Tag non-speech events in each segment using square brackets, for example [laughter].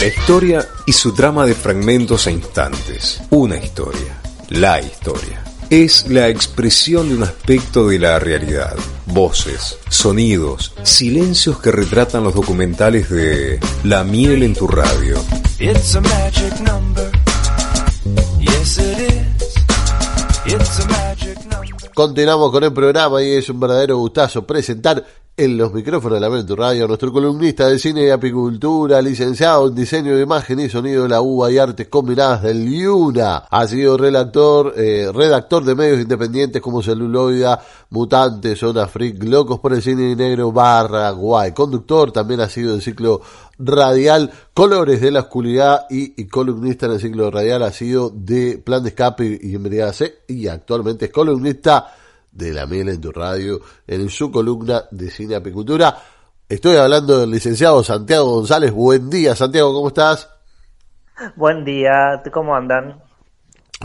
La historia y su drama de fragmentos e instantes. Una historia. La historia. Es la expresión de un aspecto de la realidad. Voces, sonidos, silencios que retratan los documentales de La miel en tu radio. It's a magic number. Yes, it is. It's a magic number. Continuamos con el programa y es un verdadero gustazo presentar en los micrófonos de la Mente Radio, nuestro columnista de cine y apicultura, licenciado en diseño de imagen y sonido de la UBA y artes combinadas del IUNA. Ha sido redactor, eh, redactor de medios independientes como Celuloida, Mutante, Zona Freak, Locos por el Cine Negro, Barra, Guay. Conductor también ha sido del ciclo radial Colores de la Oscuridad y, y columnista en el ciclo radial ha sido de Plan de Escape y Bienvenida C y actualmente es columnista de la miel en tu radio en su columna de cine apicultura. Estoy hablando del licenciado Santiago González. Buen día, Santiago, ¿cómo estás? Buen día, ¿cómo andan?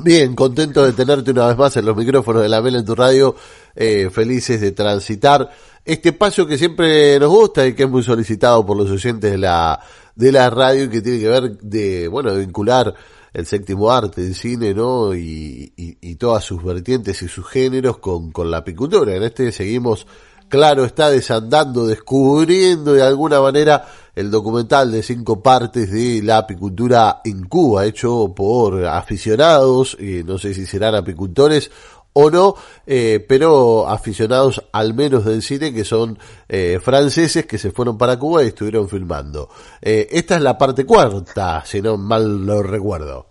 Bien, contento de tenerte una vez más en los micrófonos de la miel en tu radio, eh, felices de transitar este paso que siempre nos gusta y que es muy solicitado por los oyentes de la, de la radio y que tiene que ver de, bueno, de vincular el séptimo arte, el cine, ¿no? Y, y, y, todas sus vertientes y sus géneros con, con la apicultura. En este seguimos, claro, está desandando, descubriendo de alguna manera el documental de cinco partes de la apicultura en Cuba, hecho por aficionados, y no sé si serán apicultores o no, eh, pero aficionados al menos del cine que son eh, franceses que se fueron para Cuba y estuvieron filmando. Eh, esta es la parte cuarta, si no mal lo recuerdo.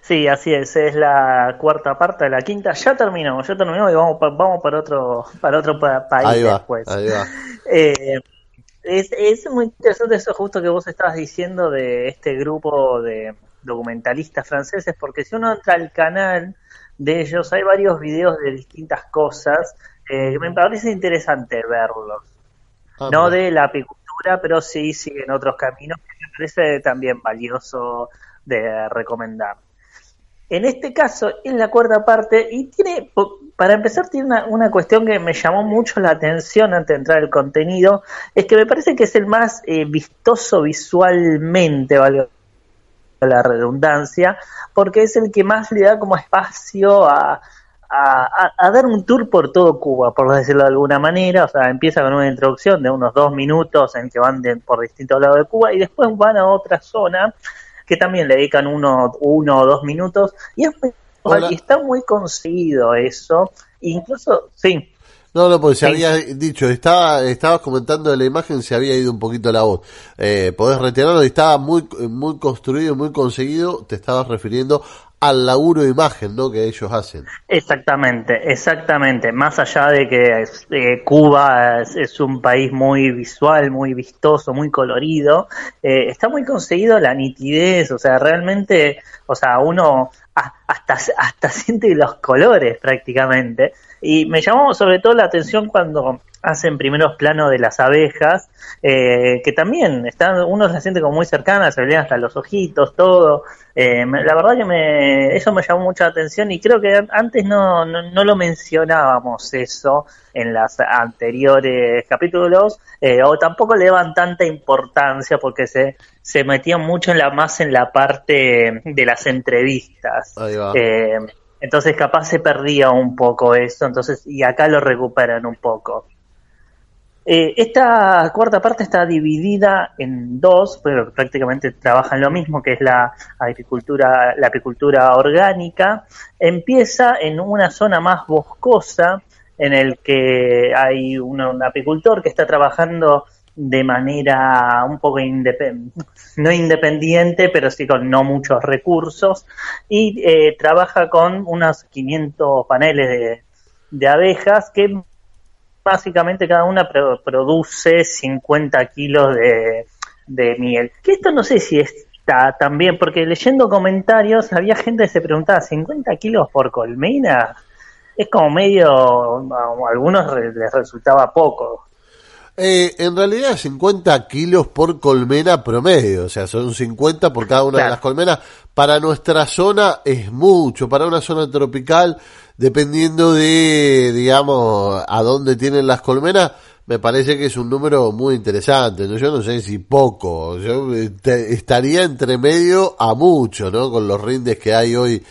Sí, así es, es la cuarta parte de la quinta. Ya terminamos, ya terminamos y vamos, pa, vamos para otro para otro pa país ahí va, después. Ahí va. [laughs] Eh, es, es muy interesante eso justo que vos estabas diciendo de este grupo de documentalistas franceses, porque si uno entra al canal de ellos, hay varios videos de distintas cosas eh, que me parece interesante verlos. Ah, no de la apicultura, pero sí siguen otros caminos que me parece también valioso de recomendar. En este caso, en la cuarta parte, y tiene, para empezar, tiene una, una cuestión que me llamó mucho la atención antes de entrar al contenido, es que me parece que es el más eh, vistoso visualmente, valga la redundancia, porque es el que más le da como espacio a, a, a- dar un tour por todo Cuba, por decirlo de alguna manera. O sea, empieza con una introducción de unos dos minutos en que van de- por distintos lados de Cuba y después van a otra zona que también le dedican uno, uno o dos minutos y, es muy- y está muy conseguido eso. Incluso, sí, No, no, porque se Sí. había dicho, estaba, estabas comentando de la imagen, se había ido un poquito la voz. Eh, podés retirarlo, estaba muy, muy construido, muy conseguido, te estabas refiriendo al laburo de imagen, ¿no? Que ellos hacen. Exactamente, exactamente. Más allá de que eh, Cuba es, es un país muy visual, muy vistoso, muy colorido, eh, está muy conseguido la nitidez, o sea, realmente, o sea, uno hasta, hasta siente los colores prácticamente. Y me llamó sobre todo la atención cuando hacen primeros planos de las abejas, eh, que también están, uno se siente como muy cercana, se le ven hasta los ojitos, todo. Eh, la verdad que me, eso me llamó mucha atención y creo que an- antes no, no, no lo mencionábamos eso en las anteriores capítulos, eh, o tampoco le daban tanta importancia porque se, se metían mucho en la, más en la parte de las entrevistas. Ahí va. Eh, entonces capaz se perdía un poco eso, entonces, y acá lo recuperan un poco. Eh, esta cuarta parte está dividida en dos, pero prácticamente trabajan lo mismo, que es la agricultura, la apicultura orgánica. Empieza en una zona más boscosa, en el que hay un apicultor que está trabajando de manera un poco independiente, no independiente, pero sí con no muchos recursos, y eh, trabaja con unos 500 paneles de abejas que básicamente cada una pro- produce 50 kilos de, de miel. Que esto no sé si está tan bien, porque leyendo comentarios había gente que se preguntaba, ¿50 kilos por colmena? Es como medio, a algunos les resultaba poco. Eh, en realidad 50 kilos por colmena promedio, o sea, son 50 por cada una de las colmenas. Para nuestra zona es mucho, para una zona tropical, dependiendo de, digamos, a dónde tienen las colmenas, me parece que es un número muy interesante. ¿no? Yo no sé si poco, yo te- estaría entre medio a mucho, ¿no? Con los rindes que hay hoy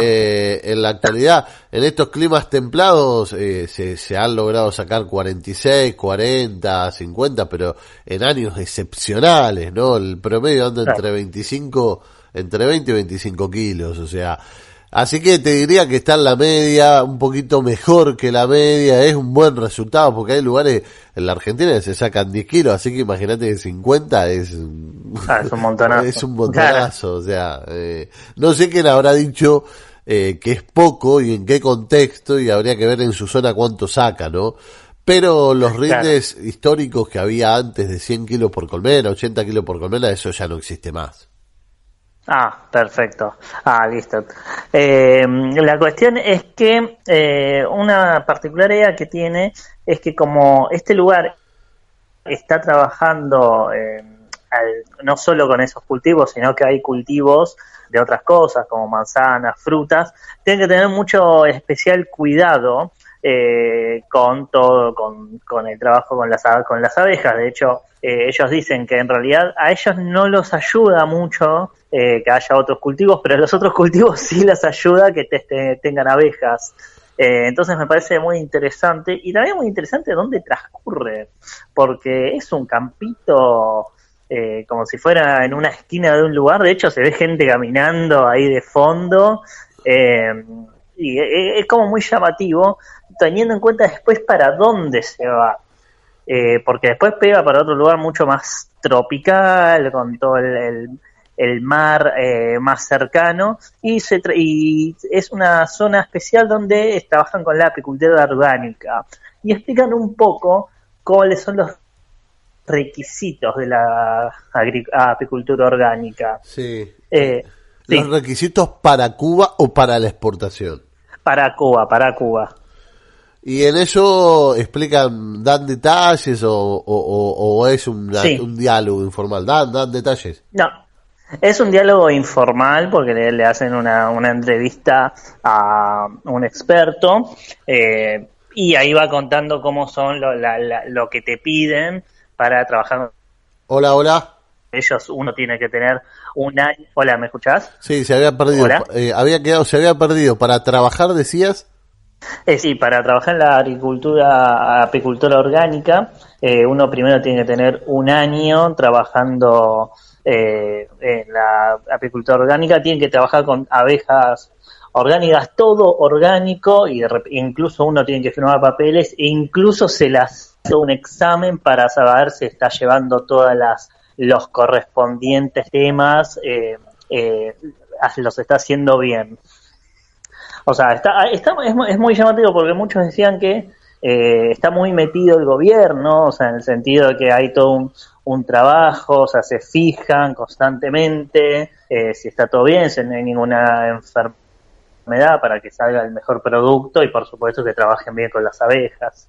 eh, en la actualidad. En estos climas templados eh, se, se han logrado sacar 46, 40, 50, pero en años excepcionales, ¿no? El promedio anda entre 25, entre 20 y 25 kilos, o sea. Así que te diría que está en la media, un poquito mejor que la media, es un buen resultado, porque hay lugares en la Argentina que se sacan 10 kilos, así que imagínate que 50 es, Ah, es un montonazo. [laughs] es un montonazo, o sea, eh, no sé quién habrá dicho eh, que es poco y en qué contexto y habría que ver en su zona cuánto saca, ¿no? Pero los rindes históricos que había antes de 100 kilos por colmena, 80 kilos por colmena, eso ya no existe más. Ah, perfecto. Ah, listo. Eh, la cuestión es que eh, una particularidad que tiene es que como este lugar está trabajando eh, al- no solo con esos cultivos, sino que hay cultivos de otras cosas como manzanas, frutas, tienen que tener mucho especial cuidado eh, con todo, con, con el trabajo con las, con las abejas. De hecho, eh, ellos dicen que en realidad a ellos no los ayuda mucho eh, que haya otros cultivos, pero a los otros cultivos sí les ayuda que te- te- tengan abejas. Eh, entonces me parece muy interesante y también muy interesante dónde transcurre, porque es un campito como si fuera en una esquina de un lugar, de hecho se ve gente caminando ahí de fondo y es como muy llamativo, teniendo en cuenta después para dónde se va. Eh, porque después pega para otro lugar mucho más tropical, con todo el, el- el mar eh, más cercano, y, se tra- y es una zona especial donde trabajan con la apicultura orgánica. Y explican un poco cuáles son los requisitos de la apicultura orgánica. Sí. Eh, sí, Los requisitos para Cuba o para la exportación. para Cuba, para Cuba. Y en eso explican, dan detalles o, o, o- o es Sí. un diálogo informal. Dan, dan detalles. No, es un diálogo informal porque le, le hacen una, una entrevista a un experto eh, y ahí va contando cómo son lo, la- la- lo que te piden para trabajar. Hola, hola. Ellos, uno tiene que tener un año. Hola, ¿me escuchás? Sí, se había perdido. Eh, había quedado, se había perdido. Para trabajar, decías. Eh, sí, para trabajar en la agricultura, apicultura orgánica, eh, uno primero tiene que tener un año trabajando eh, en la apicultura orgánica, tiene que trabajar con abejas orgánicas, todo orgánico, y de incluso uno tiene que firmar papeles, e incluso se las hace un examen para saber si está llevando todas las los correspondientes temas, eh, los está haciendo bien. O sea, está, está, es, es muy llamativo porque muchos decían que eh, está muy metido el gobierno, o sea, en el sentido de que hay todo un, un trabajo, o sea, se fijan constantemente eh, si está todo bien, si no hay ninguna enfermedad para que salga el mejor producto y por supuesto que trabajen bien con las abejas.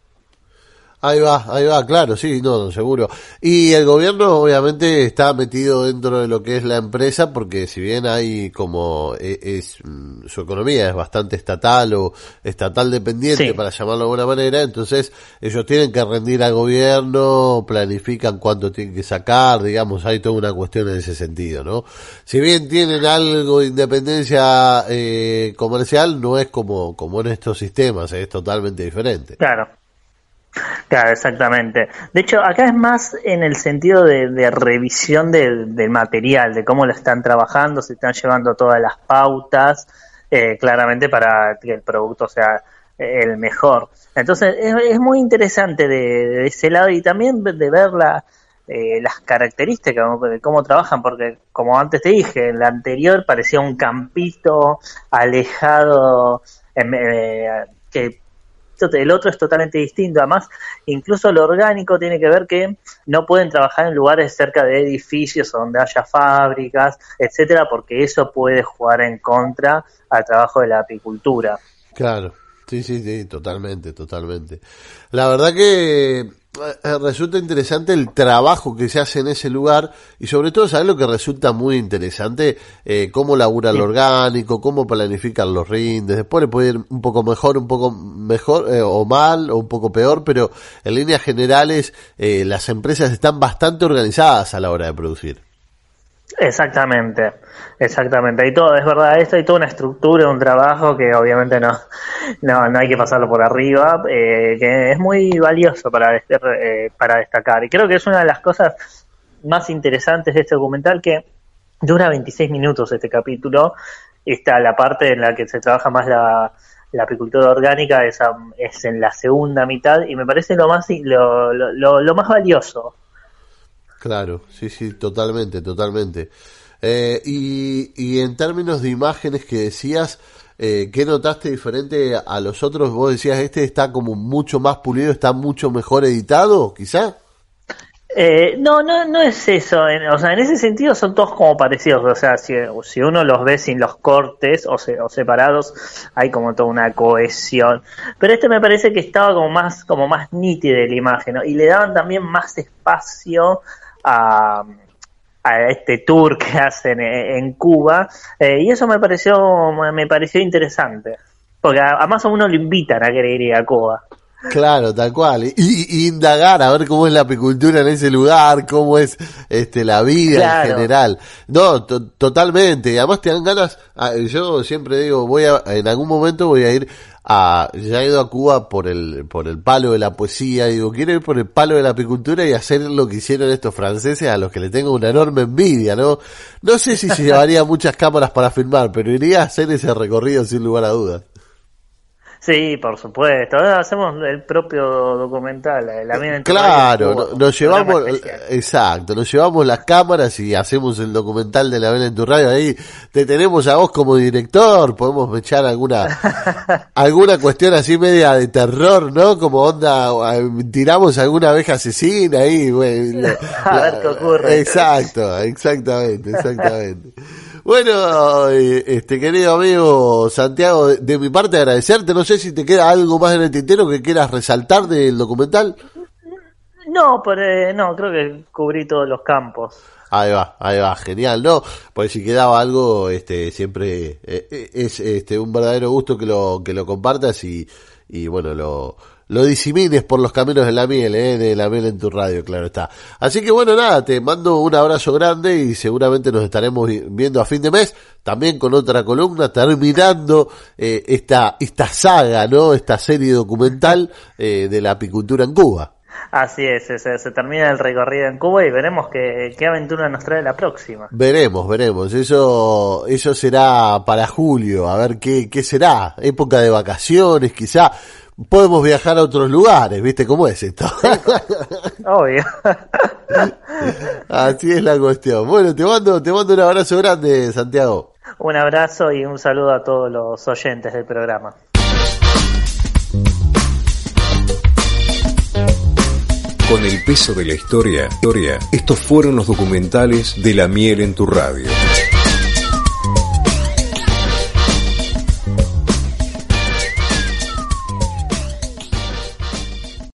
Ahí va, ahí va, claro, sí, no, seguro. Y el gobierno obviamente está metido dentro de lo que es la empresa porque si bien hay como e- es, mm, su economía es bastante estatal o estatal dependiente Sí. para llamarlo de alguna manera, entonces ellos tienen que rendir al gobierno, planifican cuánto tienen que sacar, digamos, hay toda una cuestión en ese sentido, ¿no? Si bien tienen algo de independencia eh, comercial, no es como, como en estos sistemas, es totalmente diferente. Claro. Claro, exactamente. De hecho, acá es más en el sentido de, de revisión del, del material, de cómo lo están trabajando, se están llevando todas las pautas, eh, claramente para que el producto sea eh, el mejor. Entonces, es, muy interesante de, de ese lado y también de ver la, eh, las características de cómo trabajan, porque como antes te dije, en la anterior parecía un campito alejado, em, eh, que esto, el otro es totalmente distinto. Además, incluso lo orgánico tiene que ver que no pueden trabajar en lugares cerca de edificios donde haya fábricas, etcétera, porque eso puede jugar en contra al trabajo de la apicultura. Claro, sí, sí, sí, totalmente, totalmente. La verdad que resulta interesante el trabajo que se hace en ese lugar y sobre todo, ¿sabes lo que resulta muy interesante? Eh, cómo labura el orgánico, cómo planifican los rindes, después le puede ir un poco mejor, un poco mejor eh, o mal o un poco peor, pero en líneas generales eh, las empresas están bastante organizadas a la hora de producir. Exactamente, exactamente. Hay todo, es verdad, esto hay toda una estructura, un trabajo que obviamente no, no, no hay que pasarlo por arriba, eh, que es muy valioso para, eh, destacar. Y creo que es una de las cosas más interesantes de este documental que dura 26 minutos este capítulo. Está la parte en la que se trabaja más la, apicultura orgánica, esa, es en la segunda mitad, y me parece lo más, lo, lo- lo más valioso. Claro, sí, sí, totalmente, totalmente. Eh, y, y en términos de imágenes que decías, eh, ¿qué notaste diferente a los otros? Vos decías, este está como mucho más pulido, está mucho mejor editado, quizá. Eh, no, no, no es eso. en- o sea, en ese sentido son todos como parecidos. O sea, si, si uno los ve sin los cortes o, se- o separados, hay como toda una cohesión. Pero este me parece que estaba como más, como más nítida la imagen. Y le daban también más espacio a, a este tour que [laughs] hacen en, en Cuba. eh, y eso me pareció, me pareció interesante. Porque a- a uno lo invitan a querer ir a Cuba. Claro, tal cual. Y, y indagar a ver cómo es la apicultura en ese lugar, cómo es este la vida Claro. en general. No, to- totalmente. Y además te dan ganas. ah, Yo siempre digo, voy a, en algún momento voy a ir a, ya he ido a Cuba por el, por el palo de la poesía. Digo, quiero ir por el palo de la apicultura y hacer lo que hicieron estos franceses a los que le tengo una enorme envidia, ¿no? No sé si se llevaría [laughs] muchas cámaras para filmar, pero iría a hacer ese recorrido sin lugar a dudas. Sí, por supuesto. Ahora hacemos el propio documental. La tu Claro, no- nos llevamos, exacto, nos llevamos las cámaras y hacemos el documental de la vela en tu radio. Ahí te tenemos a vos como director, podemos echar alguna, [laughs] alguna cuestión así media de terror, ¿no? Como onda, eh, tiramos alguna abeja asesina ahí, la- [laughs] A ver qué ocurre. Exacto, exactamente, exactamente. Bueno, eh, este querido amigo Santiago, de, mi parte agradecerte, no sé si te queda algo más en el tintero que quieras resaltar del documental. No, pero eh, no, creo que cubrí todos los campos. Ahí va, ahí va, genial, ¿no? Pues si quedaba algo, este, siempre eh, es este un verdadero gusto que lo, que lo compartas y, y bueno, lo, lo disimines por los caminos de la miel, ¿eh? De la miel en tu radio, claro está. Así que bueno, nada, te mando un abrazo grande y seguramente nos estaremos vi- viendo a fin de mes, también con otra columna, terminando eh, esta, esta saga, ¿no? Esta serie documental eh, de la apicultura en Cuba. Así es, se, se termina el recorrido en Cuba y veremos qué, qué aventura nos trae la próxima. Veremos, veremos. Eso, eso será para julio. A ver qué, qué será. Época de vacaciones, quizá. Podemos viajar a otros lugares, ¿viste cómo es esto? Obvio. [laughs] Así es la cuestión. Bueno, te mando, te mando un abrazo grande, Santiago. un abrazo y un saludo a todos los oyentes del programa. Con el peso de la historia, historia, estos fueron los documentales de la miel en tu radio.